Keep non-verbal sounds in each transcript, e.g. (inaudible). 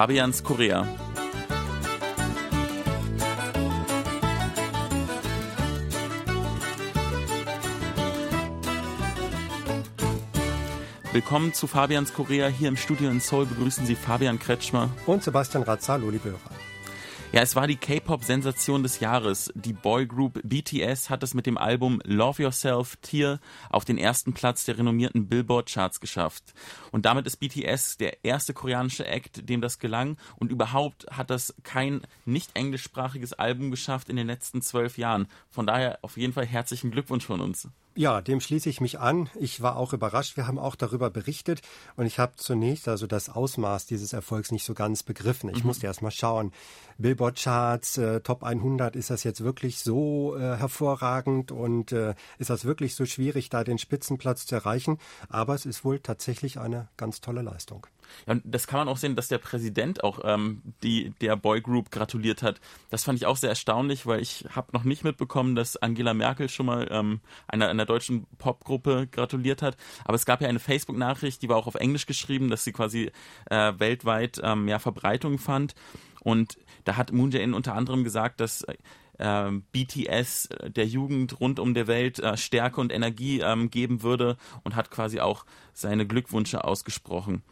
Fabians Korea. Willkommen zu Fabians Korea. Hier im Studio in Seoul begrüßen Sie Fabian Kretschmer und Sebastian Razzalo, liebe Hörer. Ja, es war die K-Pop-Sensation des Jahres. Die Boygroup BTS hat es mit dem Album Love Yourself Tear auf den ersten Platz der renommierten Billboard-Charts geschafft. Und damit ist BTS der erste koreanische Act, dem das gelang. Und überhaupt hat das kein nicht englischsprachiges Album geschafft in den letzten zwölf Jahren. Von daher auf jeden Fall herzlichen Glückwunsch von uns. Ja, dem schließe ich mich an. Ich war auch überrascht. Wir haben auch darüber berichtet und ich habe zunächst also das Ausmaß dieses Erfolgs nicht so ganz begriffen. Ich mhm. musste erst mal schauen. Billboard Charts, äh, Top 100, ist das jetzt wirklich so äh, hervorragend und äh, ist das wirklich so schwierig, da den Spitzenplatz zu erreichen? Aber es ist wohl tatsächlich eine ganz tolle Leistung. Ja, und das kann man auch sehen, dass der Präsident auch ähm, die, der Boygroup gratuliert hat. Das fand ich auch sehr erstaunlich, weil ich habe noch nicht mitbekommen, dass Angela Merkel schon mal ähm, einer, einer deutschen Popgruppe gratuliert hat. Aber es gab ja eine Facebook-Nachricht, die war auch auf Englisch geschrieben, dass sie quasi äh, weltweit ähm, mehr Verbreitung fand. Und da hat Moon Jae-in unter anderem gesagt, dass äh, BTS der Jugend rund um der Welt äh, Stärke und Energie ähm, geben würde und hat quasi auch seine Glückwünsche ausgesprochen.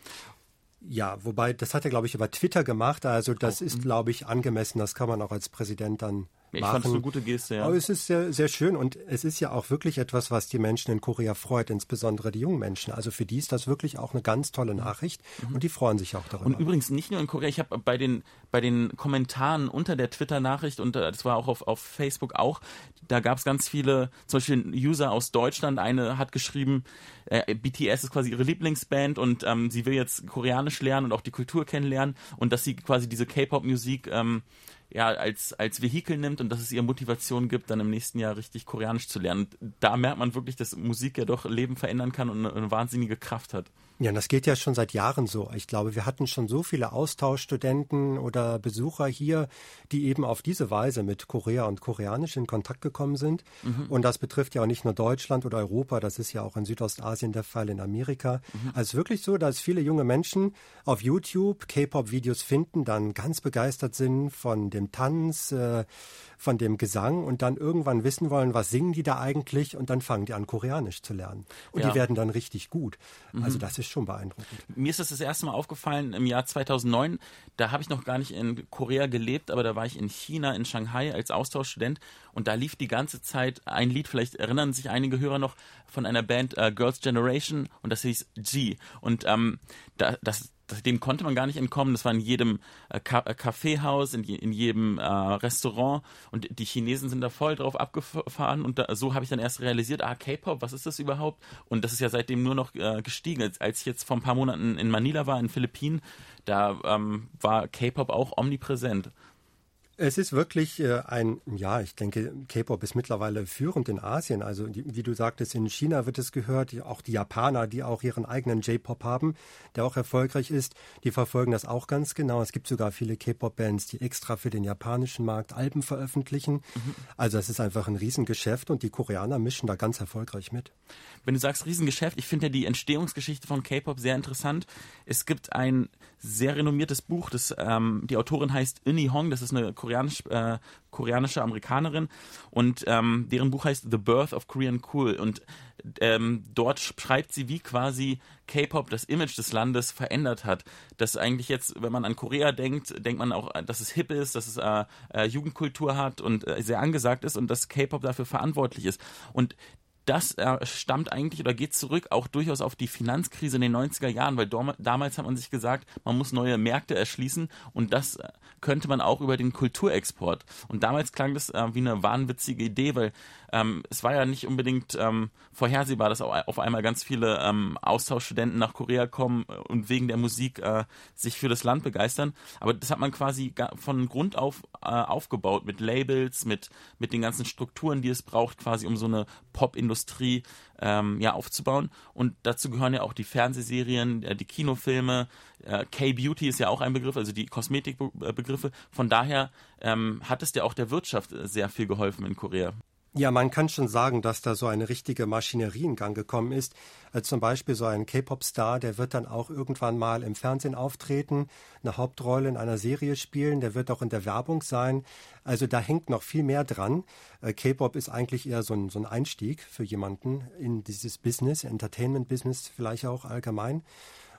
Ja, wobei, das hat er, glaube ich, über Twitter gemacht. Also das oh. ist, glaube ich, angemessen. Das kann man auch als Präsident dann ich fand es eine gute Geste, ja. Aber es ist sehr, sehr schön und es ist ja auch wirklich etwas, was die Menschen in Korea freut, insbesondere die jungen Menschen. Also für die ist das wirklich auch eine ganz tolle Nachricht mhm. und die freuen sich auch darüber. Und übrigens nicht nur in Korea, ich habe bei den, bei den Kommentaren unter der Twitter-Nachricht und äh, das war auch auf, auf Facebook auch, da gab es ganz viele, zum Beispiel User aus Deutschland, eine hat geschrieben, äh, BTS ist quasi ihre Lieblingsband und ähm, sie will jetzt Koreanisch lernen und auch die Kultur kennenlernen und dass sie quasi diese K-Pop-Musik ähm, ja, als, als Vehikel nimmt und dass es ihr Motivation gibt, dann im nächsten Jahr richtig Koreanisch zu lernen. Da merkt man wirklich, dass Musik ja doch Leben verändern kann und eine, eine wahnsinnige Kraft hat. Ja, das geht ja schon seit Jahren so. Ich glaube, wir hatten schon so viele Austauschstudenten oder Besucher hier, die eben auf diese Weise mit Korea und Koreanisch in Kontakt gekommen sind. Mhm. Und das betrifft ja auch nicht nur Deutschland oder Europa, das ist ja auch in Südostasien der Fall, in Amerika. Mhm. Also wirklich so, dass viele junge Menschen auf YouTube K-Pop-Videos finden, dann ganz begeistert sind von dem Tanz, äh, von dem Gesang und dann irgendwann wissen wollen, was singen die da eigentlich und dann fangen die an, Koreanisch zu lernen. Und ja. die werden dann richtig gut. Also mhm. Also das ist schon beeindruckend. Mir ist das das erste Mal aufgefallen im Jahr 2009. Da habe ich noch gar nicht in Korea gelebt, aber da war ich in China, in Shanghai als Austauschstudent und da lief die ganze Zeit ein Lied, vielleicht erinnern sich einige Hörer noch, von einer Band äh, Girls Generation und das hieß G. Und ähm, da, das, dem konnte man gar nicht entkommen. Das war in jedem äh, äh, Kaffeehaus, in, in jedem äh, Restaurant und die Chinesen sind da voll drauf abgefahren und da, so habe ich dann erst realisiert, ah, K-Pop, was ist das überhaupt? Und das ist ja seitdem nur noch äh, gestiegen. Als, als ich jetzt vor ein paar Monaten in Manila war, in Philippinen, da ähm, war K-Pop auch omnipräsent. Es ist wirklich äh, ein, ja, ich denke, K-Pop ist mittlerweile führend in Asien. Also wie du sagtest, in China wird es gehört, auch die Japaner, die auch ihren eigenen J-Pop haben, der auch erfolgreich ist, die verfolgen das auch ganz genau. Es gibt sogar viele K-Pop-Bands, die extra für den japanischen Markt Alben veröffentlichen. Mhm. Also es ist einfach ein Riesengeschäft und die Koreaner mischen da ganz erfolgreich mit. Wenn du sagst Riesengeschäft, ich finde ja die Entstehungsgeschichte von K-Pop sehr interessant. Es gibt ein sehr renommiertes Buch, das ähm, die Autorin heißt Inni Hong, das ist eine koreanisch, äh, koreanische Amerikanerin und ähm, deren Buch heißt The Birth of Korean Cool und ähm, dort schreibt sie, wie quasi K-Pop das Image des Landes verändert hat. Dass eigentlich jetzt, wenn man an Korea denkt, denkt man auch, dass es hip ist, dass es äh, äh, Jugendkultur hat und äh, sehr angesagt ist und dass K-Pop dafür verantwortlich ist. Und das äh, stammt eigentlich oder geht zurück auch durchaus auf die Finanzkrise in den 90er Jahren, weil damals hat man sich gesagt, man muss neue Märkte erschließen und das äh, könnte man auch über den Kulturexport. Und damals klang das äh, wie eine wahnwitzige Idee, weil ähm, es war ja nicht unbedingt ähm, vorhersehbar, dass auf einmal ganz viele ähm, Austauschstudenten nach Korea kommen und wegen der Musik äh, sich für das Land begeistern. Aber das hat man quasi von Grund auf äh, aufgebaut mit Labels, mit, mit den ganzen Strukturen, die es braucht, quasi um so eine Pop-Industrie ähm, ja, aufzubauen. Und dazu gehören ja auch die Fernsehserien, äh, die Kinofilme. Äh, K-Beauty ist ja auch ein Begriff, also die Kosmetikbegriffe. Von daher ähm, hat es ja auch der Wirtschaft sehr viel geholfen in Korea. Ja, man kann schon sagen, dass da so eine richtige Maschinerie in Gang gekommen ist. Also zum Beispiel so ein K-Pop-Star, der wird dann auch irgendwann mal im Fernsehen auftreten, eine Hauptrolle in einer Serie spielen, der wird auch in der Werbung sein. Also da hängt noch viel mehr dran. Äh, K-Pop ist eigentlich eher so ein, so ein Einstieg für jemanden in dieses Business, Entertainment-Business vielleicht auch allgemein.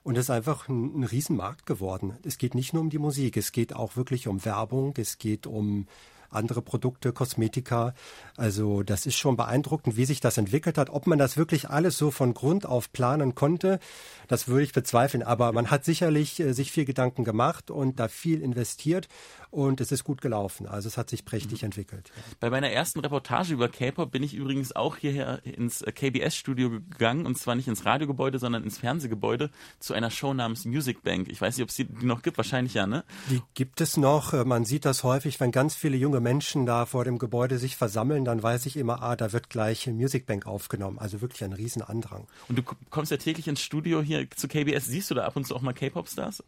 Und es ist einfach ein, ein Riesenmarkt geworden. Es geht nicht nur um die Musik, es geht auch wirklich um Werbung, es geht um andere Produkte, Kosmetika. Also das ist schon beeindruckend, wie sich das entwickelt hat. Ob man das wirklich alles so von Grund auf planen konnte, das würde ich bezweifeln. Aber man hat sicherlich äh, sich viel Gedanken gemacht und da viel investiert und es ist gut gelaufen. Also es hat sich prächtig mhm. entwickelt. Bei meiner ersten Reportage über K-Pop bin ich übrigens auch hierher ins KBS-Studio gegangen und zwar nicht ins Radiogebäude, sondern ins Fernsehgebäude zu einer Show namens Music Bank. Ich weiß nicht, ob es die noch gibt, wahrscheinlich ja, ne? Die gibt es noch. Man sieht das häufig, wenn ganz viele junge Menschen da vor dem Gebäude sich versammeln, dann weiß ich immer, ah, da wird gleich Music Bank aufgenommen. Also wirklich ein Riesenandrang. Und du kommst ja täglich ins Studio hier zu KBS. Siehst du da ab und zu auch mal K-Pop-Stars?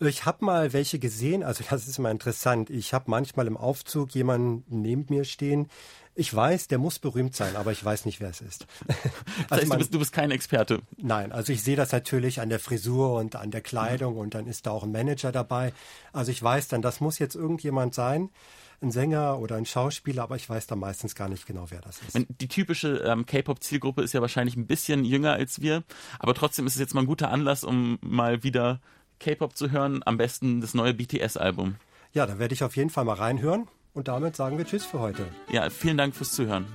Ich habe mal welche gesehen, also das ist immer interessant. Ich habe manchmal im Aufzug jemanden neben mir stehen. Ich weiß, der muss berühmt sein, aber ich weiß nicht, wer es ist. (laughs) Das heißt, man, du, bist, du bist kein Experte. Nein, also ich sehe das natürlich an der Frisur und an der Kleidung und dann ist da auch ein Manager dabei. Also ich weiß dann, das muss jetzt irgendjemand sein ein Sänger oder ein Schauspieler, aber ich weiß da meistens gar nicht genau, wer das ist. Die typische ähm, K-Pop-Zielgruppe ist ja wahrscheinlich ein bisschen jünger als wir, aber trotzdem ist es jetzt mal ein guter Anlass, um mal wieder K-Pop zu hören, am besten das neue BTS-Album. Ja, da werde ich auf jeden Fall mal reinhören. Und damit sagen wir Tschüss für heute. Ja, vielen Dank fürs Zuhören.